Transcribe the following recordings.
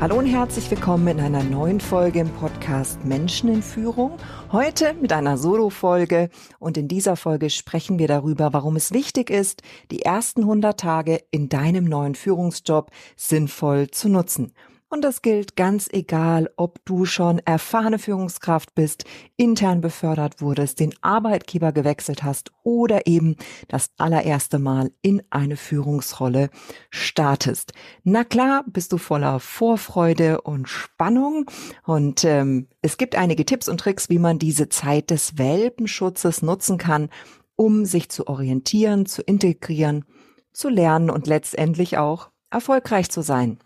Hallo und herzlich willkommen in einer neuen Folge im Podcast Menschen in Führung. Heute mit einer Solo-Folge und in dieser Folge sprechen wir darüber, warum es wichtig ist, die ersten 100 Tage in deinem neuen Führungsjob sinnvoll zu nutzen. Und das gilt ganz egal, ob du schon erfahrene Führungskraft bist, intern befördert wurdest, den Arbeitgeber gewechselt hast oder eben das allererste Mal in eine Führungsrolle startest. Na klar, bist du voller Vorfreude und Spannung und ähm, es gibt einige Tipps und Tricks, wie man diese Zeit des Welpenschutzes nutzen kann, um sich zu orientieren, zu integrieren, zu lernen und letztendlich auch erfolgreich zu sein.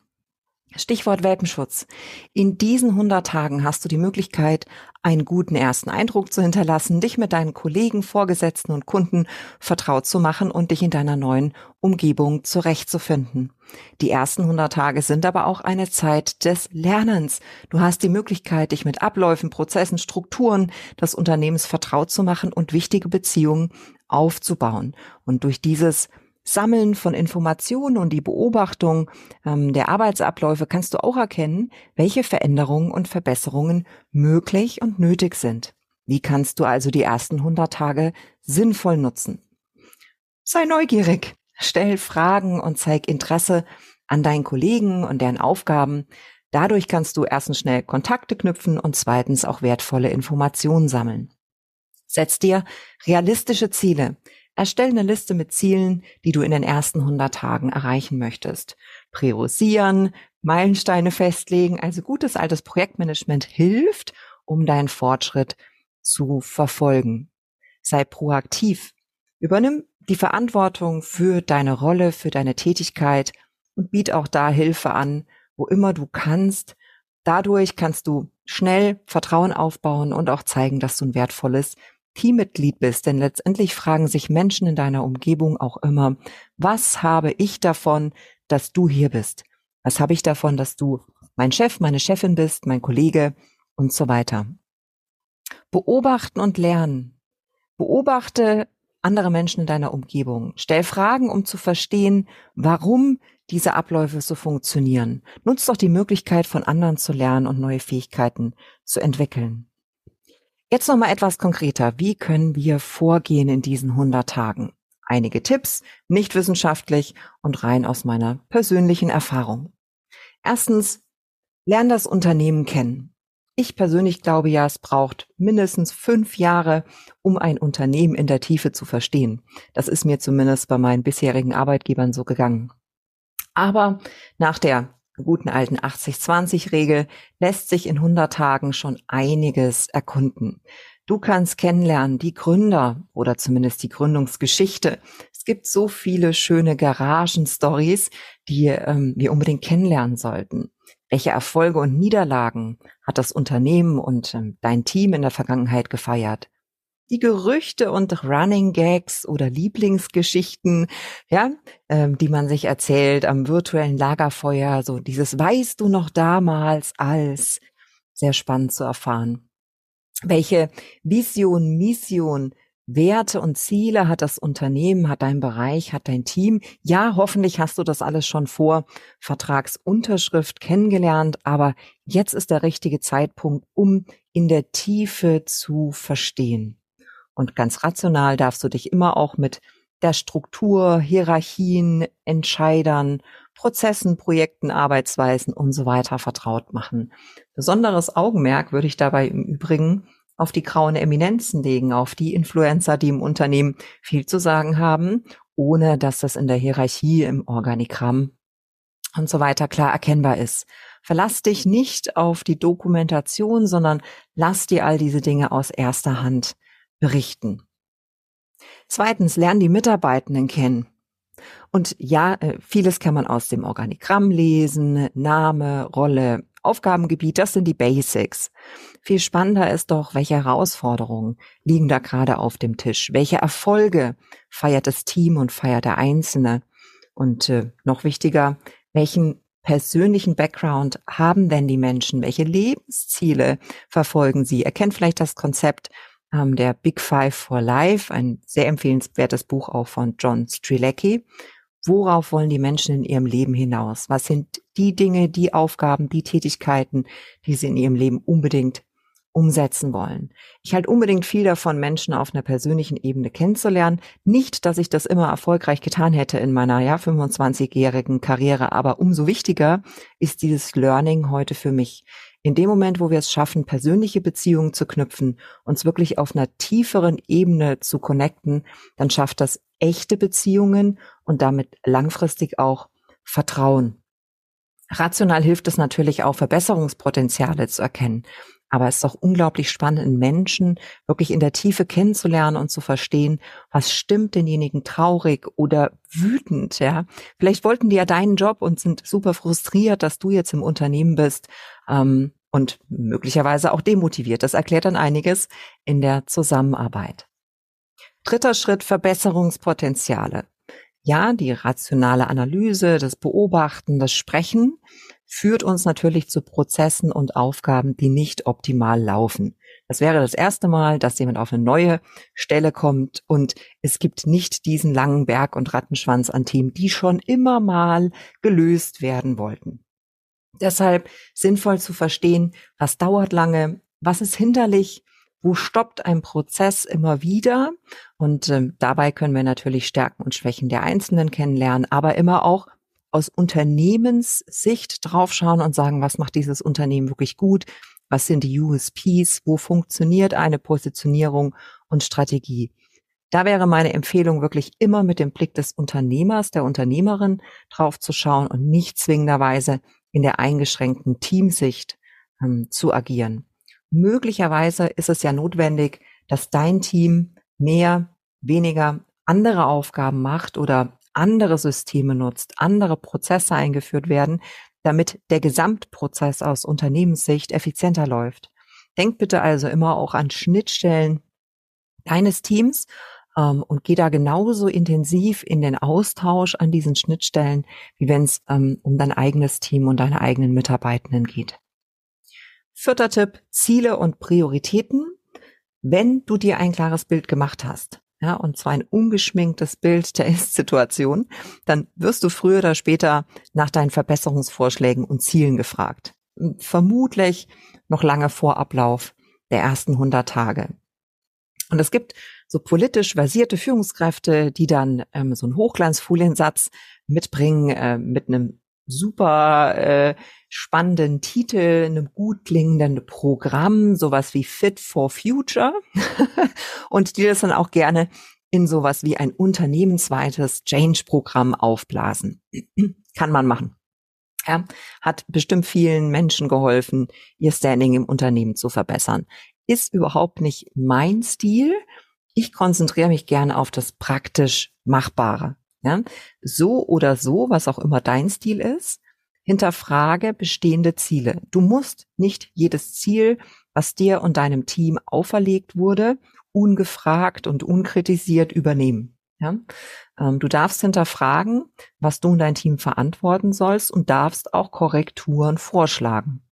Stichwort Welpenschutz. In diesen 100 Tagen hast du die Möglichkeit, einen guten ersten Eindruck zu hinterlassen, dich mit deinen Kollegen, Vorgesetzten und Kunden vertraut zu machen und dich in deiner neuen Umgebung zurechtzufinden. Die ersten 100 Tage sind aber auch eine Zeit des Lernens. Du hast die Möglichkeit, dich mit Abläufen, Prozessen, Strukturen des Unternehmens vertraut zu machen und wichtige Beziehungen aufzubauen. Und durch dieses Sammeln von Informationen und die Beobachtung ähm, der Arbeitsabläufe kannst du auch erkennen, welche Veränderungen und Verbesserungen möglich und nötig sind. Wie kannst du also die ersten 100 Tage sinnvoll nutzen? Sei neugierig, stell Fragen und zeig Interesse an deinen Kollegen und deren Aufgaben. Dadurch kannst du erstens schnell Kontakte knüpfen und zweitens auch wertvolle Informationen sammeln. Setz dir realistische Ziele. Erstelle eine Liste mit Zielen, die du in den ersten 100 Tagen erreichen möchtest. Priorisieren, Meilensteine festlegen, also gutes altes Projektmanagement hilft, um deinen Fortschritt zu verfolgen. Sei proaktiv. Übernimm die Verantwortung für deine Rolle, für deine Tätigkeit und biet auch da Hilfe an, wo immer du kannst. Dadurch kannst du schnell Vertrauen aufbauen und auch zeigen, dass du ein wertvolles Teammitglied bist, denn letztendlich fragen sich Menschen in deiner Umgebung auch immer, was habe ich davon, dass du hier bist? Was habe ich davon, dass du mein Chef, meine Chefin bist, mein Kollege und so weiter? Beobachten und lernen. Beobachte andere Menschen in deiner Umgebung. Stell Fragen, um zu verstehen, warum diese Abläufe so funktionieren. Nutz doch die Möglichkeit, von anderen zu lernen und neue Fähigkeiten zu entwickeln. Jetzt noch mal etwas konkreter. Wie können wir vorgehen in diesen 100 Tagen? Einige Tipps, nicht wissenschaftlich und rein aus meiner persönlichen Erfahrung. Erstens, lern das Unternehmen kennen. Ich persönlich glaube ja, es braucht mindestens fünf Jahre, um ein Unternehmen in der Tiefe zu verstehen. Das ist mir zumindest bei meinen bisherigen Arbeitgebern so gegangen. Aber nach der guten alten 80-20-Regel lässt sich in 100 Tagen schon einiges erkunden. Du kannst kennenlernen die Gründer oder zumindest die Gründungsgeschichte. Es gibt so viele schöne Garagen-Stories, die ähm, wir unbedingt kennenlernen sollten. Welche Erfolge und Niederlagen hat das Unternehmen und ähm, dein Team in der Vergangenheit gefeiert? Die Gerüchte und Running Gags oder Lieblingsgeschichten, ja, ähm, die man sich erzählt am virtuellen Lagerfeuer, so dieses weißt du noch damals als sehr spannend zu erfahren. Welche Vision, Mission, Werte und Ziele hat das Unternehmen, hat dein Bereich, hat dein Team? Ja, hoffentlich hast du das alles schon vor Vertragsunterschrift kennengelernt, aber jetzt ist der richtige Zeitpunkt, um in der Tiefe zu verstehen. Und ganz rational darfst du dich immer auch mit der Struktur, Hierarchien, Entscheidern, Prozessen, Projekten, Arbeitsweisen und so weiter vertraut machen. Besonderes Augenmerk würde ich dabei im Übrigen auf die grauen Eminenzen legen, auf die Influencer, die im Unternehmen viel zu sagen haben, ohne dass das in der Hierarchie, im Organigramm und so weiter klar erkennbar ist. Verlass dich nicht auf die Dokumentation, sondern lass dir all diese Dinge aus erster Hand berichten. Zweitens, lernen die Mitarbeitenden kennen. Und ja, äh, vieles kann man aus dem Organigramm lesen, Name, Rolle, Aufgabengebiet, das sind die Basics. Viel spannender ist doch, welche Herausforderungen liegen da gerade auf dem Tisch? Welche Erfolge feiert das Team und feiert der Einzelne? Und äh, noch wichtiger, welchen persönlichen Background haben denn die Menschen? Welche Lebensziele verfolgen sie? Erkennt vielleicht das Konzept ähm, der Big Five for Life, ein sehr empfehlenswertes Buch auch von John Strilecki. Worauf wollen die Menschen in ihrem Leben hinaus? Was sind die Dinge, die Aufgaben, die Tätigkeiten, die sie in ihrem Leben unbedingt umsetzen wollen. Ich halte unbedingt viel davon, Menschen auf einer persönlichen Ebene kennenzulernen. Nicht, dass ich das immer erfolgreich getan hätte in meiner ja 25-jährigen Karriere, aber umso wichtiger ist dieses Learning heute für mich. In dem Moment, wo wir es schaffen, persönliche Beziehungen zu knüpfen, uns wirklich auf einer tieferen Ebene zu connecten, dann schafft das echte Beziehungen und damit langfristig auch Vertrauen. Rational hilft es natürlich auch, Verbesserungspotenziale zu erkennen. Aber es ist auch unglaublich spannend, Menschen wirklich in der Tiefe kennenzulernen und zu verstehen, was stimmt denjenigen traurig oder wütend, ja. Vielleicht wollten die ja deinen Job und sind super frustriert, dass du jetzt im Unternehmen bist, ähm, und möglicherweise auch demotiviert. Das erklärt dann einiges in der Zusammenarbeit. Dritter Schritt, Verbesserungspotenziale. Ja, die rationale Analyse, das Beobachten, das Sprechen führt uns natürlich zu Prozessen und Aufgaben, die nicht optimal laufen. Das wäre das erste Mal, dass jemand auf eine neue Stelle kommt und es gibt nicht diesen langen Berg und Rattenschwanz an Themen, die schon immer mal gelöst werden wollten. Deshalb sinnvoll zu verstehen, was dauert lange, was ist hinderlich, wo stoppt ein Prozess immer wieder? Und äh, dabei können wir natürlich Stärken und Schwächen der Einzelnen kennenlernen, aber immer auch aus Unternehmenssicht draufschauen und sagen, was macht dieses Unternehmen wirklich gut? Was sind die USPs? Wo funktioniert eine Positionierung und Strategie? Da wäre meine Empfehlung wirklich immer mit dem Blick des Unternehmers, der Unternehmerin draufzuschauen und nicht zwingenderweise in der eingeschränkten Teamsicht ähm, zu agieren. Möglicherweise ist es ja notwendig, dass dein Team mehr, weniger andere Aufgaben macht oder andere Systeme nutzt, andere Prozesse eingeführt werden, damit der Gesamtprozess aus Unternehmenssicht effizienter läuft. Denk bitte also immer auch an Schnittstellen deines Teams ähm, und geh da genauso intensiv in den Austausch an diesen Schnittstellen, wie wenn es ähm, um dein eigenes Team und deine eigenen Mitarbeitenden geht. Vierter Tipp, Ziele und Prioritäten. Wenn du dir ein klares Bild gemacht hast, ja, und zwar ein ungeschminktes Bild der Ist-Situation, dann wirst du früher oder später nach deinen Verbesserungsvorschlägen und Zielen gefragt. Vermutlich noch lange vor Ablauf der ersten 100 Tage. Und es gibt so politisch versierte Führungskräfte, die dann ähm, so einen Hochglanzfoliensatz mitbringen äh, mit einem super äh, spannenden Titel, einem gut klingenden Programm, sowas wie Fit for Future und die das dann auch gerne in sowas wie ein unternehmensweites Change-Programm aufblasen. Kann man machen. Ja, hat bestimmt vielen Menschen geholfen, ihr Standing im Unternehmen zu verbessern. Ist überhaupt nicht mein Stil. Ich konzentriere mich gerne auf das praktisch Machbare. Ja? So oder so, was auch immer dein Stil ist, hinterfrage bestehende Ziele. Du musst nicht jedes Ziel, was dir und deinem Team auferlegt wurde, ungefragt und unkritisiert übernehmen. Ja? Ähm, du darfst hinterfragen, was du und dein Team verantworten sollst und darfst auch Korrekturen vorschlagen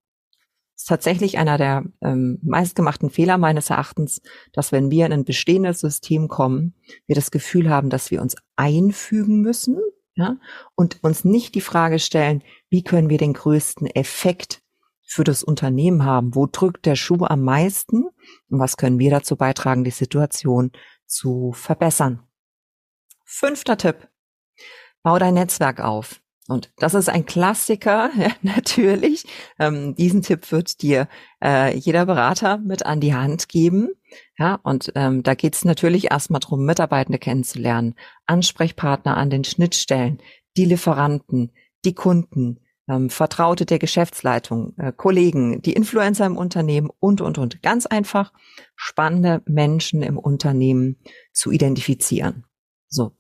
ist tatsächlich einer der ähm, meistgemachten Fehler meines Erachtens, dass wenn wir in ein bestehendes System kommen, wir das Gefühl haben, dass wir uns einfügen müssen, ja, und uns nicht die Frage stellen, wie können wir den größten Effekt für das Unternehmen haben? Wo drückt der Schuh am meisten? Und was können wir dazu beitragen, die Situation zu verbessern? Fünfter Tipp. Bau dein Netzwerk auf. Und das ist ein Klassiker, ja, natürlich. Ähm, diesen Tipp wird dir äh, jeder Berater mit an die Hand geben. Ja, und ähm, da geht es natürlich erstmal darum, Mitarbeitende kennenzulernen, Ansprechpartner an den Schnittstellen, die Lieferanten, die Kunden, ähm, Vertraute der Geschäftsleitung, äh, Kollegen, die Influencer im Unternehmen und, und, und. Ganz einfach spannende Menschen im Unternehmen zu identifizieren. So.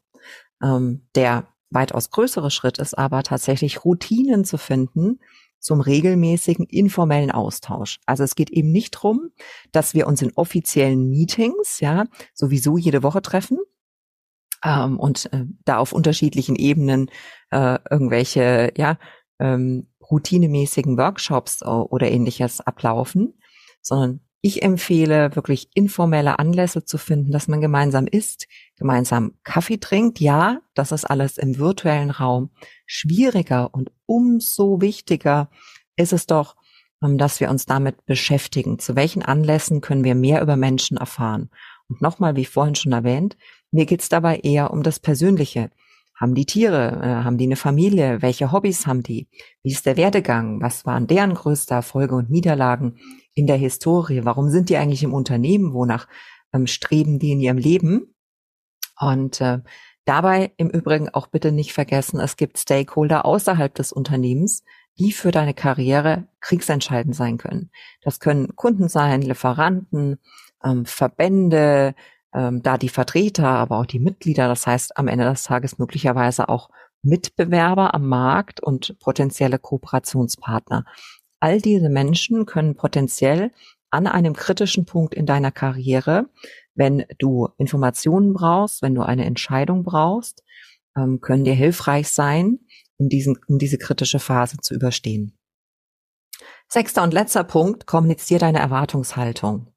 Ähm, der weitaus größere Schritt ist aber tatsächlich Routinen zu finden, zum regelmäßigen informellen Austausch. Also es geht eben nicht drum, dass wir uns in offiziellen Meetings ja sowieso jede Woche treffen ähm, und äh, da auf unterschiedlichen Ebenen äh, irgendwelche ja ähm, routinemäßigen Workshops oder ähnliches ablaufen, sondern ich empfehle wirklich informelle Anlässe zu finden, dass man gemeinsam isst, gemeinsam Kaffee trinkt. Ja, das ist alles im virtuellen Raum schwieriger und umso wichtiger ist es doch, ähm, dass wir uns damit beschäftigen. Zu welchen Anlässen können wir mehr über Menschen erfahren? Und nochmal, wie vorhin schon erwähnt, mir geht's dabei eher um das Persönliche. Haben die Tiere? Äh, haben die eine Familie? Welche Hobbys haben die? Wie ist der Werdegang? Was waren deren größte Erfolge und Niederlagen? in der Historie? Warum sind die eigentlich im Unternehmen? Wonach ähm, streben die in ihrem Leben? Und äh, dabei im Übrigen auch bitte nicht vergessen, es gibt Stakeholder außerhalb des Unternehmens, die für deine Karriere kriegsentscheidend sein können. Das können Kunden sein, Lieferanten, ähm, Verbände, ähm, da die Vertreter, aber auch die Mitglieder. Das heißt, am Ende des Tages möglicherweise auch Mitbewerber am Markt und potenzielle Kooperationspartner. All diese Menschen können potenziell an einem kritischen Punkt in deiner Karriere, wenn du Informationen brauchst, wenn du eine Entscheidung brauchst, ähm, können dir hilfreich sein, in diesen, um diese kritische Phase zu überstehen. Sechster und letzter Punkt, kommunizier deine Erwartungshaltung.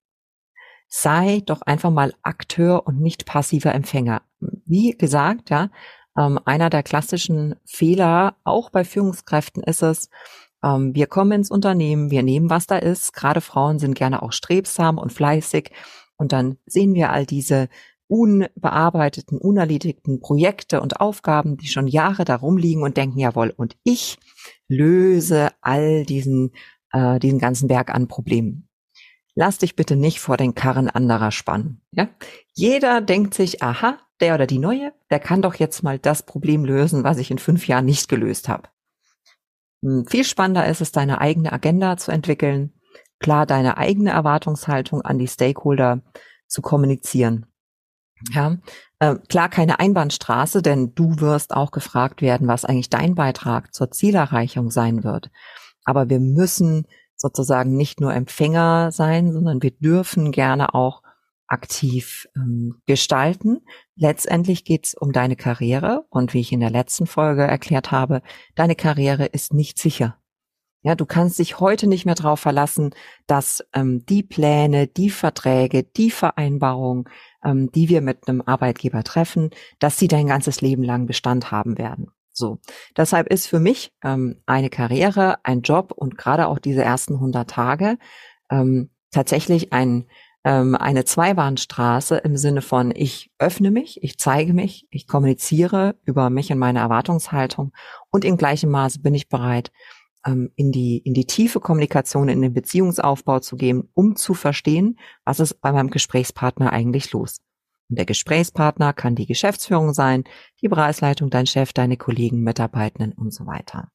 Sei doch einfach mal Akteur und nicht passiver Empfänger. Wie gesagt, ja, ähm, einer der klassischen Fehler auch bei Führungskräften ist es, ähm, wir kommen ins Unternehmen, wir nehmen, was da ist. Gerade Frauen sind gerne auch strebsam und fleißig. Und dann sehen wir all diese unbearbeiteten, unerledigten Projekte und Aufgaben, die schon Jahre da rumliegen und denken, jawohl, und ich löse all diesen, äh, diesen ganzen Berg an Problemen. Lass dich bitte nicht vor den Karren anderer spannen. Ja? Jeder denkt sich, aha, der oder die Neue, der kann doch jetzt mal das Problem lösen, was ich in fünf Jahren nicht gelöst habe. Hm, viel spannender ist es, deine eigene Agenda zu entwickeln, klar deine eigene Erwartungshaltung an die Stakeholder zu kommunizieren. Ja, äh, klar keine Einbahnstraße, denn du wirst auch gefragt werden, was eigentlich dein Beitrag zur Zielerreichung sein wird. Aber wir müssen sozusagen nicht nur Empfänger sein, sondern wir dürfen gerne auch aktiv ähm, gestalten. Letztendlich geht es um deine Karriere und wie ich in der letzten Folge erklärt habe, deine Karriere ist nicht sicher. Ja, du kannst dich heute nicht mehr darauf verlassen, dass ähm, die Pläne, die Verträge, die Vereinbarungen, ähm, die wir mit einem Arbeitgeber treffen, dass sie dein ganzes Leben lang Bestand haben werden. So, deshalb ist für mich ähm, eine Karriere, ein Job und gerade auch diese ersten 100 Tage ähm, tatsächlich ein ähm, eine Zweibahnstraße im Sinne von, ich öffne mich, ich zeige mich, ich kommuniziere über mich und meine Erwartungshaltung und in gleichem Maße bin ich bereit, ähm, in die, in die tiefe Kommunikation, in den Beziehungsaufbau zu gehen, um zu verstehen, was ist bei meinem Gesprächspartner eigentlich los. Und der Gesprächspartner kann die Geschäftsführung sein, die Preisleitung, dein Chef, deine Kollegen, Mitarbeitenden und so weiter.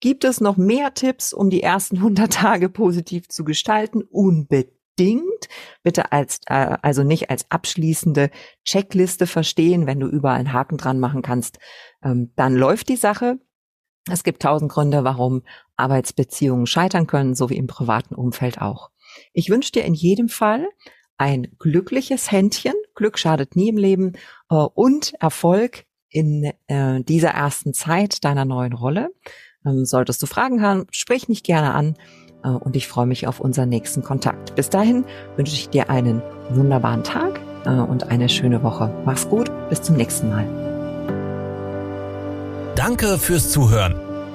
Gibt es noch mehr Tipps, um die ersten 100 Tage positiv zu gestalten? Unbedingt unbedingt bitte als, äh, also nicht als abschließende Checkliste verstehen, wenn du überall einen Haken dran machen kannst, ähm, dann läuft die Sache. Es gibt tausend Gründe, warum Arbeitsbeziehungen scheitern können, so wie im privaten Umfeld auch. Ich wünsche dir in jedem Fall ein glückliches Händchen, Glück schadet nie im Leben, äh, und Erfolg in äh, dieser ersten Zeit deiner neuen Rolle. Ähm, solltest du Fragen haben, sprich mich gerne an. Äh, und ich freue mich auf unseren nächsten Kontakt. Bis dahin wünsche ich dir einen wunderbaren Tag und eine schöne Woche. Mach's gut, bis zum nächsten Mal. Danke fürs Zuhören.